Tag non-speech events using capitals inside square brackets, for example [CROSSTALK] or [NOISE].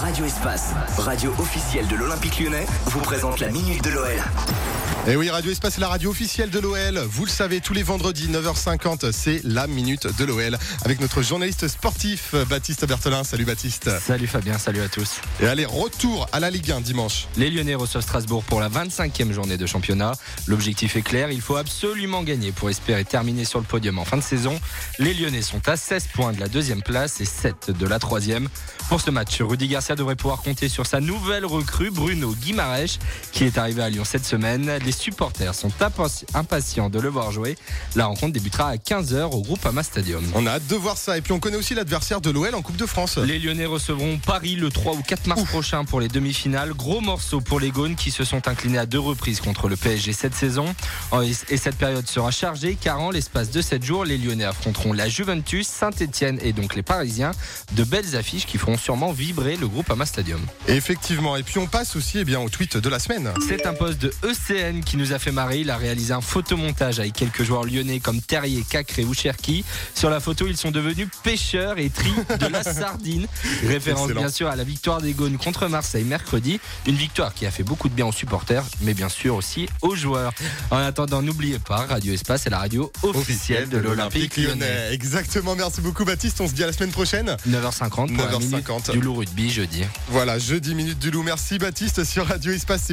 Radio Espace, radio officielle de l'Olympique lyonnais, vous présente la Minute de l'OL. Et oui, Radio Espace est la radio officielle de l'OL. Vous le savez, tous les vendredis, 9h50, c'est la minute de l'OL. Avec notre journaliste sportif, Baptiste Berthelin. Salut Baptiste. Salut Fabien, salut à tous. Et allez, retour à la Ligue 1 dimanche. Les Lyonnais reçoivent Strasbourg pour la 25e journée de championnat. L'objectif est clair, il faut absolument gagner pour espérer terminer sur le podium en fin de saison. Les Lyonnais sont à 16 points de la deuxième place et 7 de la troisième. Pour ce match, Rudy Garcia devrait pouvoir compter sur sa nouvelle recrue, Bruno Guimarèche, qui est arrivé à Lyon cette semaine. Les supporters sont impatients de le voir jouer. La rencontre débutera à 15h au groupe Ama Stadium. On a hâte de voir ça. Et puis on connaît aussi l'adversaire de l'OL en Coupe de France. Les Lyonnais recevront Paris le 3 ou 4 mars prochain pour les demi-finales. Gros morceau pour les Gaunes qui se sont inclinés à deux reprises contre le PSG cette saison. Oh, et cette période sera chargée car en l'espace de 7 jours, les Lyonnais affronteront la Juventus, Saint-Etienne et donc les Parisiens. De belles affiches qui feront sûrement vibrer le groupe Ama Stadium. Effectivement. Et puis on passe aussi eh bien, au tweet de la semaine. C'est un poste de ECN qui nous a fait marrer. Il a réalisé un photomontage avec quelques joueurs lyonnais comme Terrier, Cacré ou Cherki. Sur la photo, ils sont devenus pêcheurs et tri de la [LAUGHS] sardine. Référence bien sûr à la victoire des Gaunes contre Marseille mercredi. Une victoire qui a fait beaucoup de bien aux supporters, mais bien sûr aussi aux joueurs. En attendant, n'oubliez pas, Radio Espace est la radio officielle de l'Olympique lyonnais. Exactement. Merci beaucoup Baptiste. On se dit à la semaine prochaine. 9h50 pour 9h50. du loup rugby jeudi. Voilà, jeudi minute du loup. Merci Baptiste sur Radio Espace.